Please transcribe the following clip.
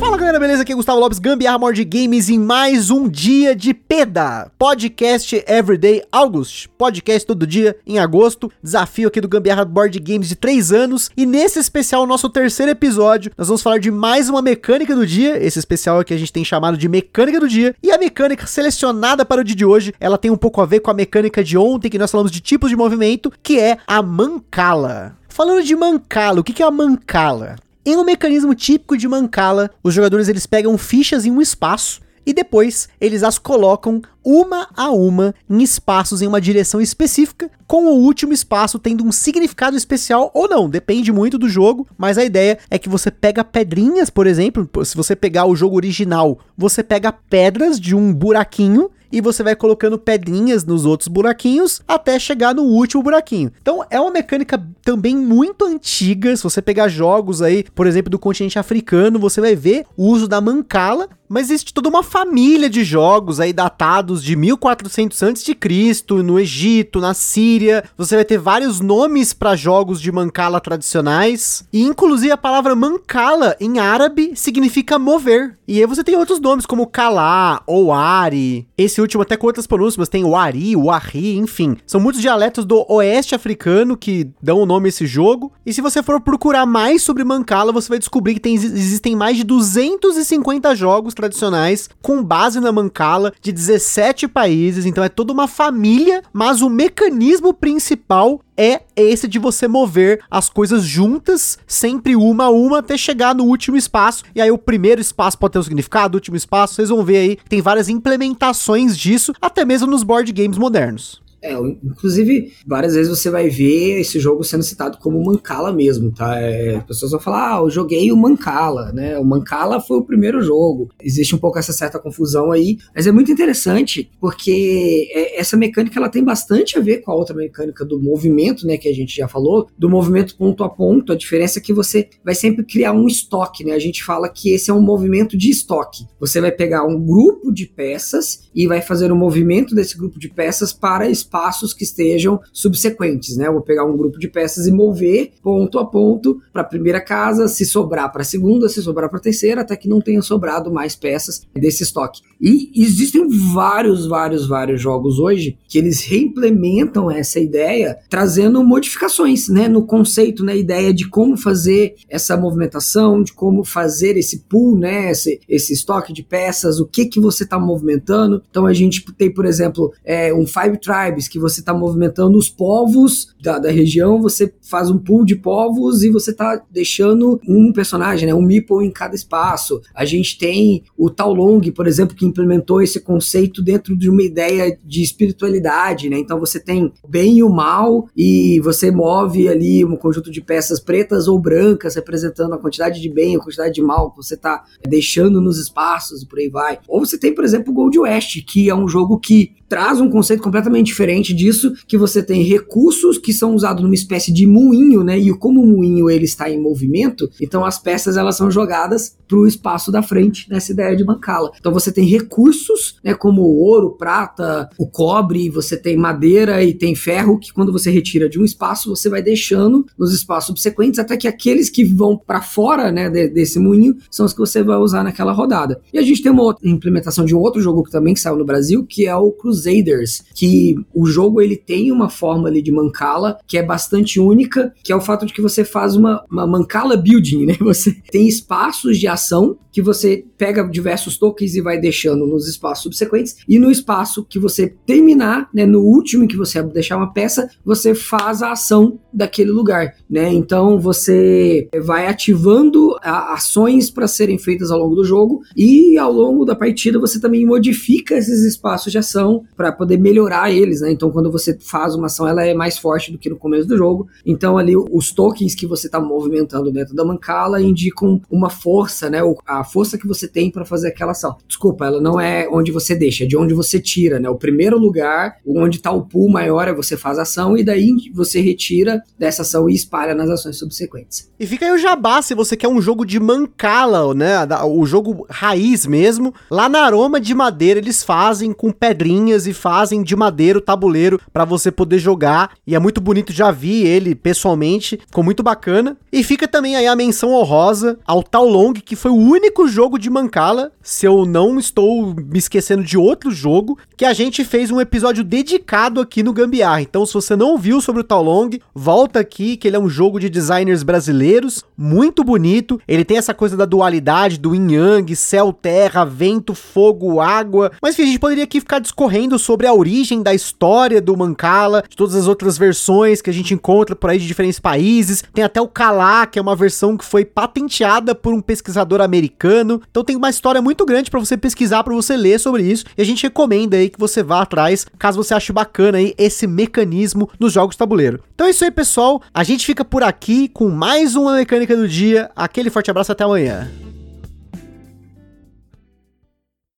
Fala galera, beleza? Aqui é Gustavo Lopes, Gambiarra Board Games em mais um dia de PEDA, Podcast Everyday August, podcast todo dia em agosto, desafio aqui do Gambiarra Board Games de 3 anos, e nesse especial, nosso terceiro episódio, nós vamos falar de mais uma mecânica do dia, esse especial que a gente tem chamado de mecânica do dia, e a mecânica selecionada para o dia de hoje, ela tem um pouco a ver com a mecânica de ontem, que nós falamos de tipos de movimento, que é a mancala. Falando de mancala, o que é a mancala? Em um mecanismo típico de Mancala, os jogadores eles pegam fichas em um espaço e depois eles as colocam uma a uma em espaços em uma direção específica, com o último espaço tendo um significado especial ou não, depende muito do jogo, mas a ideia é que você pega pedrinhas, por exemplo, se você pegar o jogo original, você pega pedras de um buraquinho e você vai colocando pedrinhas nos outros buraquinhos até chegar no último buraquinho. Então é uma mecânica também muito antiga. Se você pegar jogos aí, por exemplo, do continente africano, você vai ver o uso da mancala, mas existe toda uma família de jogos aí datados de 1400 a.C. no Egito, na Síria. Você vai ter vários nomes para jogos de mancala tradicionais, e inclusive a palavra mancala em árabe significa mover. E aí você tem outros nomes como Kalá ou Ari. Esse último até com outras pronúncias, tem o Ari, o Ari, enfim. São muitos dialetos do oeste africano que dão o nome a esse jogo. E se você for procurar mais sobre Mancala, você vai descobrir que tem, existem mais de 250 jogos tradicionais com base na Mancala de 17 países. Então é toda uma família, mas o mecanismo principal é esse de você mover as coisas juntas, sempre uma a uma, até chegar no último espaço. E aí o primeiro espaço pode ter um significado, o último espaço, vocês vão ver aí, tem várias implementações disso, até mesmo nos board games modernos. É, inclusive, várias vezes você vai ver esse jogo sendo citado como Mancala mesmo, tá? É, as pessoas vão falar, ah, eu joguei o Mancala, né? O Mancala foi o primeiro jogo. Existe um pouco essa certa confusão aí, mas é muito interessante porque é, essa mecânica ela tem bastante a ver com a outra mecânica do movimento, né? Que a gente já falou, do movimento ponto a ponto. A diferença é que você vai sempre criar um estoque, né? A gente fala que esse é um movimento de estoque. Você vai pegar um grupo de peças e vai fazer o um movimento desse grupo de peças para espaços que estejam subsequentes, né? Eu vou pegar um grupo de peças e mover ponto a ponto para a primeira casa, se sobrar para a segunda, se sobrar para a terceira, até que não tenha sobrado mais peças desse estoque. E existem vários, vários, vários jogos hoje que eles reimplementam essa ideia, trazendo modificações, né, no conceito, na ideia de como fazer essa movimentação, de como fazer esse pool, né, esse, esse estoque de peças, o que que você está movimentando. Então a gente tem, por exemplo, é, um Five Que você está movimentando os povos da, da, região, você faz um pool de povos e você está deixando um personagem, né, um meeple em cada espaço. A gente tem o Tao Long, por exemplo, que implementou esse conceito dentro de uma ideia de espiritualidade, né? Então você tem bem e o mal e você move ali um conjunto de peças pretas ou brancas representando a quantidade de bem, a quantidade de mal que você está deixando nos espaços e por aí vai. Ou você tem, por exemplo, o Gold West, que é um jogo que traz um conceito completamente diferente disso, que você tem recursos que são usados numa espécie de moinho, né? E como o moinho ele está em movimento, então as peças elas são jogadas para o espaço da frente nessa ideia de bancala. Então você tem recursos, né, como ouro, prata, o cobre, você tem madeira e tem ferro que quando você retira de um espaço, você vai deixando nos espaços subsequentes até que aqueles que vão para fora, né, de, desse moinho são os que você vai usar naquela rodada. E a gente tem uma outra implementação de um outro jogo que também saiu no Brasil, que é o Cruzeiro Crusaders, que o jogo ele tem uma forma ali de mancala que é bastante única, que é o fato de que você faz uma, uma mancala building, né? Você tem espaços de ação que você pega diversos tokens e vai deixando nos espaços subsequentes, e no espaço que você terminar, né, no último que você deixar uma peça, você faz a ação daquele lugar, né? Então você vai ativando ações para serem feitas ao longo do jogo e ao longo da partida você também modifica esses espaços de ação para poder melhorar eles, né? Então quando você faz uma ação, ela é mais forte do que no começo do jogo. Então ali os tokens que você está movimentando dentro da mancala indicam uma força, né? A força que você tem para fazer aquela ação. Desculpa, ela não é onde você deixa, é de onde você tira, né? O primeiro lugar, onde está o pool maior, é você faz a ação e daí você retira dessa ação e espalha nas ações subsequentes. E fica aí o jabá se você quer um jogo de mancala, né? O jogo raiz mesmo. Lá na Aroma de Madeira eles fazem com pedrinhas e fazem de madeira o tabuleiro para você poder jogar. E é muito bonito, já vi ele pessoalmente, ficou muito bacana. E fica também aí a menção honrosa ao Tal Long, que foi o único jogo de Mancala, se eu não estou me esquecendo de outro jogo, que a gente fez um episódio dedicado aqui no Gambiarra. Então, se você não viu sobre o Tal Long, volta aqui, que ele é um jogo de designers brasileiros, muito bonito. Ele tem essa coisa da dualidade, do yin yang, céu, terra, vento, fogo, água. Mas enfim, a gente poderia aqui ficar discorrendo sobre a origem da história do Mancala, de todas as outras versões que a gente encontra por aí de diferentes países. Tem até o Kalá, que é uma versão que foi patenteada por um pesquisador americano. Então tem uma história muito grande para você pesquisar, para você ler sobre isso. E a gente recomenda aí que você vá atrás, caso você ache bacana aí esse mecanismo nos jogos tabuleiro. Então é isso aí, pessoal. A gente fica por aqui com mais uma mecânica do dia. Aquele forte abraço até amanhã.